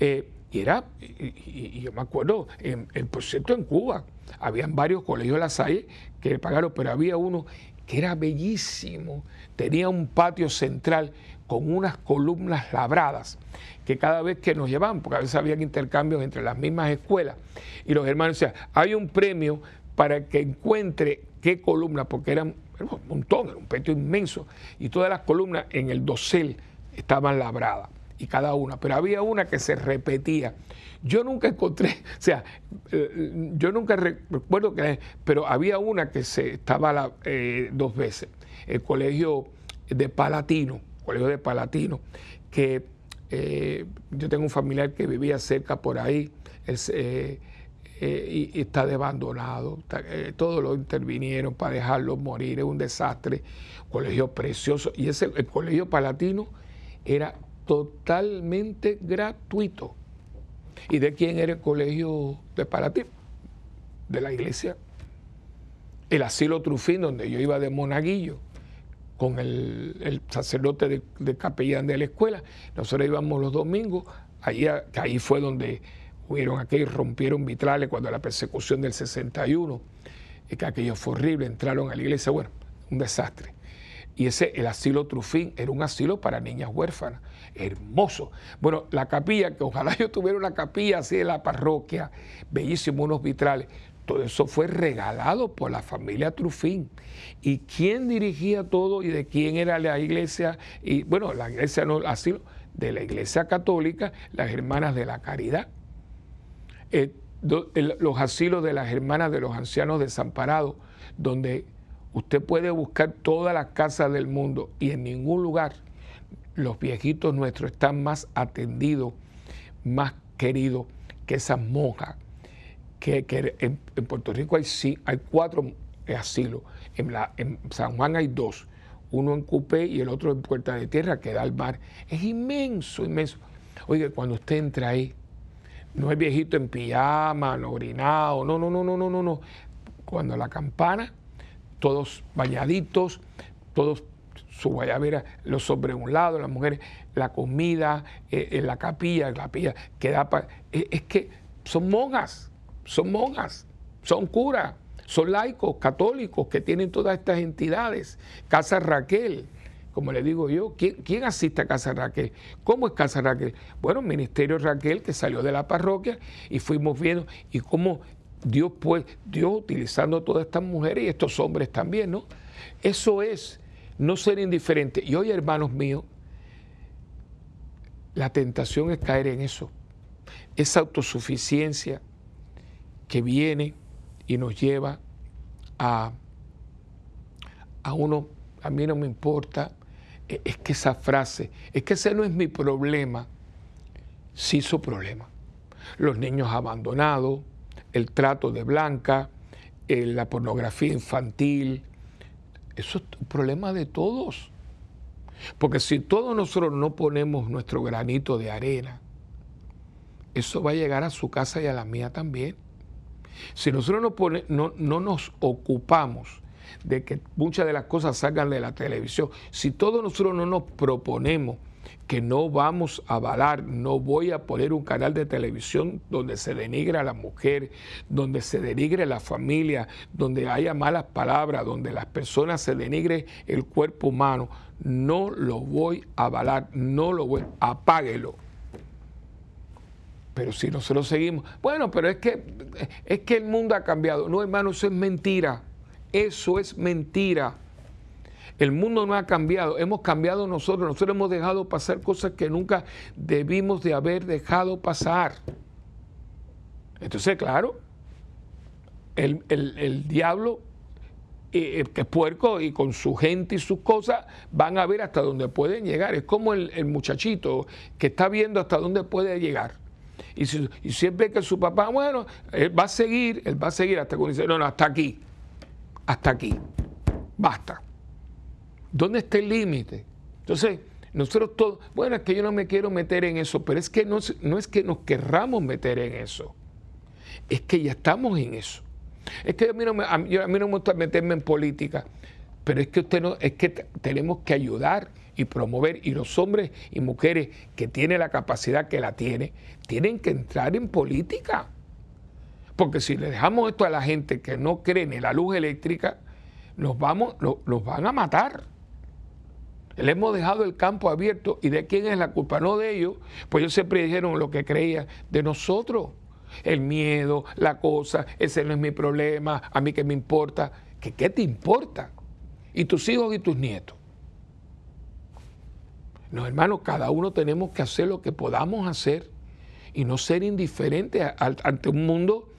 Eh, y era, y, yo me acuerdo, en, el proyecto en Cuba, habían varios colegios de la Salle que pagaron, pero había uno que era bellísimo, tenía un patio central con unas columnas labradas que cada vez que nos llevaban, porque a veces había intercambios entre las mismas escuelas, y los hermanos decían, hay un premio para que encuentre qué columna, porque eran un montón, era un patio inmenso, y todas las columnas en el dosel estaban labradas, y cada una, pero había una que se repetía. Yo nunca encontré, o sea, eh, yo nunca recuerdo que, pero había una que se estaba eh, dos veces, el colegio de Palatino, colegio de Palatino, que eh, yo tengo un familiar que vivía cerca por ahí eh, eh, y, está abandonado. todos lo intervinieron para dejarlo morir, es un desastre. Colegio precioso. Y ese, el colegio palatino era totalmente gratuito. ¿Y de quién era el colegio de Palatino? De la iglesia. El asilo Trufín, donde yo iba de monaguillo con el, sacerdote de, capellán de la escuela. Nosotros íbamos los domingos, ahí, ahí fue donde hubieron aquellos, rompieron vitrales cuando la persecución del 61, y que aquello fue horrible, entraron a la iglesia, bueno, un desastre. Y ese, el asilo Trufín, era un asilo para niñas huérfanas, hermoso. Bueno, la capilla, que ojalá yo tuviera una capilla así de la parroquia, bellísimo, unos vitrales. Todo eso fue regalado por la familia Trufín. ¿Y quién dirigía todo y de quién era la iglesia? Y bueno, la iglesia no, así, de la iglesia católica, las hermanas de la caridad. Eh, los asilos de las hermanas de los ancianos desamparados, donde usted puede buscar todas las casas del mundo y en ningún lugar los viejitos nuestros están más atendidos, más queridos que esas monjas que, en, Puerto Rico hay, hay cuatro asilos, en, en San Juan hay dos, uno en Cupé y el otro en Puerta de Tierra, que da al mar. Es inmenso, inmenso. Oye, cuando usted entra ahí, no es viejito en pijama, no orinado, no, no, no, no, no, no, no. Cuando la campana, todos bañaditos, todos su guayabera, los hombres a un lado, las mujeres, la comida, eh, en la capilla, la capilla que da para... es que son monjas son monjas, son curas, son laicos, católicos que tienen todas estas entidades. Casa Raquel, como le digo yo, ¿quién, asiste a Casa Raquel? ¿Cómo es Casa Raquel? Bueno, Ministerio Raquel que salió de la parroquia y fuimos viendo y cómo Dios, pues, Dios utilizando todas estas mujeres y estos hombres también, ¿no? Eso es no ser indiferente. Y hoy, hermanos míos, la tentación es caer en eso, esa autosuficiencia, que viene y nos lleva a, a uno, a mí no me importa, e, es que esa frase, es que ese no es mi problema, sí su problema. Los niños abandonados, el trato de blanca, eh, la pornografía infantil, eso es un problema de todos. Porque si todos nosotros no ponemos nuestro granito de arena, eso va a llegar a su casa y a la mía también. Si nosotros no, no, nos ocupamos de que muchas de las cosas salgan de la televisión, si todos nosotros no nos proponemos que no vamos a avalar, no voy a poner un canal de televisión donde se denigre a la mujer, donde se denigre la familia, donde haya malas palabras, donde las personas se denigre el cuerpo humano, no lo voy a avalar, no lo voy, apáguelo. Pero si nosotros seguimos, bueno, pero es que, es que el mundo ha cambiado. No, hermano, eso es mentira. Eso es mentira. El mundo no ha cambiado, hemos cambiado nosotros. Nosotros hemos dejado pasar cosas que nunca debimos de haber dejado pasar. Entonces, claro, el, diablo eh, eh, que es puerco y con su gente y sus cosas van a ver hasta dónde pueden llegar. Es como el, muchachito que está viendo hasta dónde puede llegar. Y, siempre que su papá, bueno, él va a seguir, él va a seguir hasta cuando dice, no, no, hasta aquí, hasta aquí, basta. ¿Dónde está el límite? Entonces, nosotros todos, bueno, es que yo no me quiero meter en eso, pero es que no, no es que nos querramos meter en eso, es que ya estamos en eso. Es que a mí no me, a mí no me gusta meterme en política, pero es que usted no, es que tenemos que ayudar y promover y los hombres y mujeres que tienen la capacidad que la tiene, tienen que entrar en política. Porque si le dejamos esto a la gente que no cree en la luz eléctrica, los, vamos, van a matar. Le hemos dejado el campo abierto y de quién es la culpa, no de ellos, pues ellos siempre dijeron lo que creían, de nosotros el miedo, la cosa, ese no es mi problema, a mí qué me importa. ¿Qué, ¿Qué te importa? Y tus hijos y tus nietos. No, hermanos, cada uno tenemos que hacer lo que podamos hacer y no ser indiferentes ante un mundo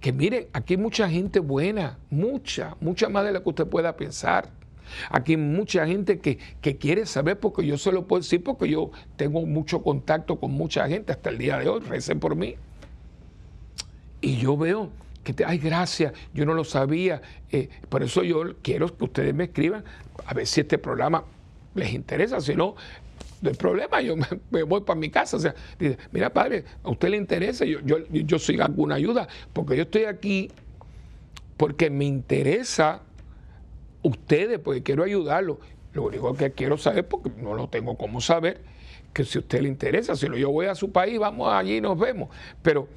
que, miren, aquí hay mucha gente buena, mucha, mucha más de la que usted pueda pensar. Aquí hay mucha gente que, que, quiere saber, porque yo se lo puedo decir, porque yo tengo mucho contacto con mucha gente hasta el día de hoy, recen por mí. Y yo veo que, te, ay, gracias, yo no lo sabía. Eh, por eso yo quiero que ustedes me escriban a ver si este programa les interesa. Si no, no hay problema, yo me, voy para mi casa. O sea, dice, mira, padre, a usted le interesa, yo, yo, yo soy alguna ayuda, porque yo estoy aquí porque me interesa ustedes, porque quiero ayudarlos. Lo único que quiero saber, porque no lo tengo como saber, que si a usted le interesa, si yo voy a su país, vamos allí y nos vemos. Pero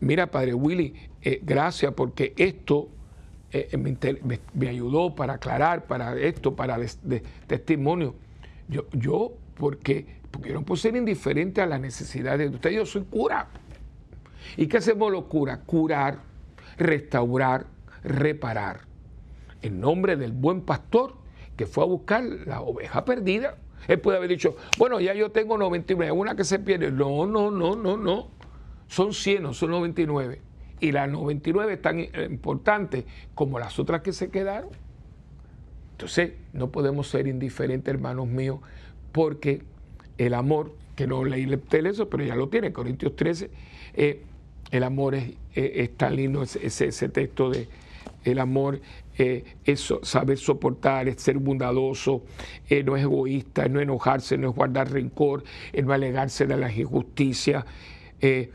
Mira, Padre Willy, eh, gracias porque esto eh, me, ayudó para aclarar, para esto, para testimonio. Yo, yo porque, no puedo ser indiferente a las necesidades de ustedes. Yo soy cura. ¿Y qué hacemos los curas? Curar, restaurar, reparar. En nombre del buen pastor que fue a buscar la oveja perdida. Él puede haber dicho, bueno, ya yo tengo 99, una que se pierde. No, no, no, no, no son 100, no son 99. Y las 99 es tan importantes como las otras que se quedaron. Entonces, no podemos ser indiferentes, hermanos míos, porque el amor, que no leí eso, pero ya lo tiene, Corintios 13, eh, el amor es, es, tan lindo, ese, ese, texto de el amor eh, es saber soportar, es ser bondadoso, eh, no es egoísta, no enojarse, no es guardar rencor, no alegarse de las injusticias, eh,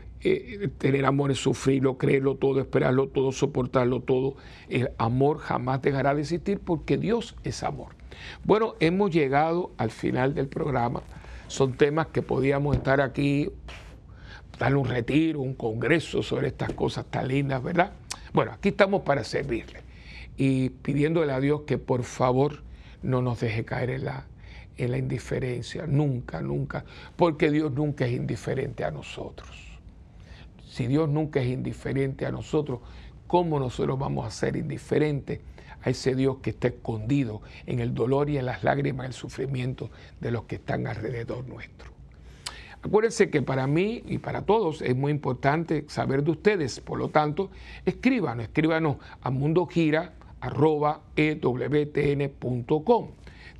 tener amor es sufrirlo, creerlo todo, esperarlo todo, soportarlo todo. El amor jamás dejará de existir porque Dios es amor. Bueno, hemos llegado al final del programa. Son temas que podíamos estar aquí, darle un retiro, un congreso sobre estas cosas tan lindas, ¿verdad? Bueno, aquí estamos para servirle y pidiéndole a Dios que por favor no nos deje caer en la, en la indiferencia, nunca, nunca, porque Dios nunca es indiferente a nosotros. Si Dios nunca es indiferente a nosotros, ¿cómo nosotros vamos a ser indiferentes a ese Dios que está escondido en el dolor y en las lágrimas, el sufrimiento de los que están alrededor nuestro? Acuérdense que para mí y para todos es muy importante saber de ustedes, por lo tanto, escríbanos, escríbanos a mundogira.ewtn.com.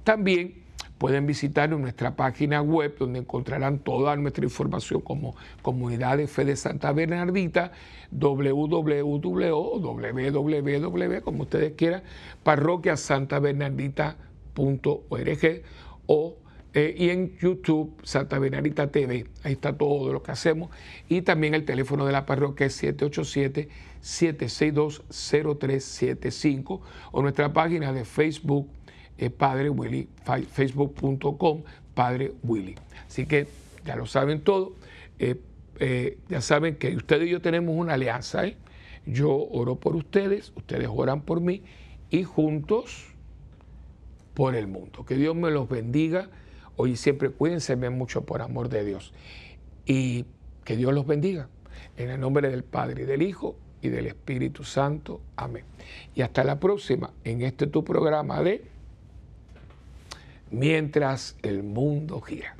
También pueden visitar nuestra página web donde encontrarán toda nuestra información como Comunidad de Fe de Santa Bernardita, www, como ustedes quieran, parroquiasantabernardita.org o eh, y en YouTube Santa Bernardita TV, ahí está todo lo que hacemos. Y también el teléfono de la parroquia es 787 762 0375 o nuestra página de Facebook eh, Padre Willy, facebook.com Padre Willy. Así que ya lo saben todo. Eh, eh, ya saben que ustedes y yo tenemos una alianza. Yo oro por ustedes, ustedes oran por mí y juntos por el mundo. Que Dios me los bendiga. Hoy siempre cuídense mucho por amor de Dios. Y que Dios los bendiga. En el nombre del Padre y del Hijo y del Espíritu Santo. Amén. Y hasta la próxima en este tu programa de Mientras el mundo gira.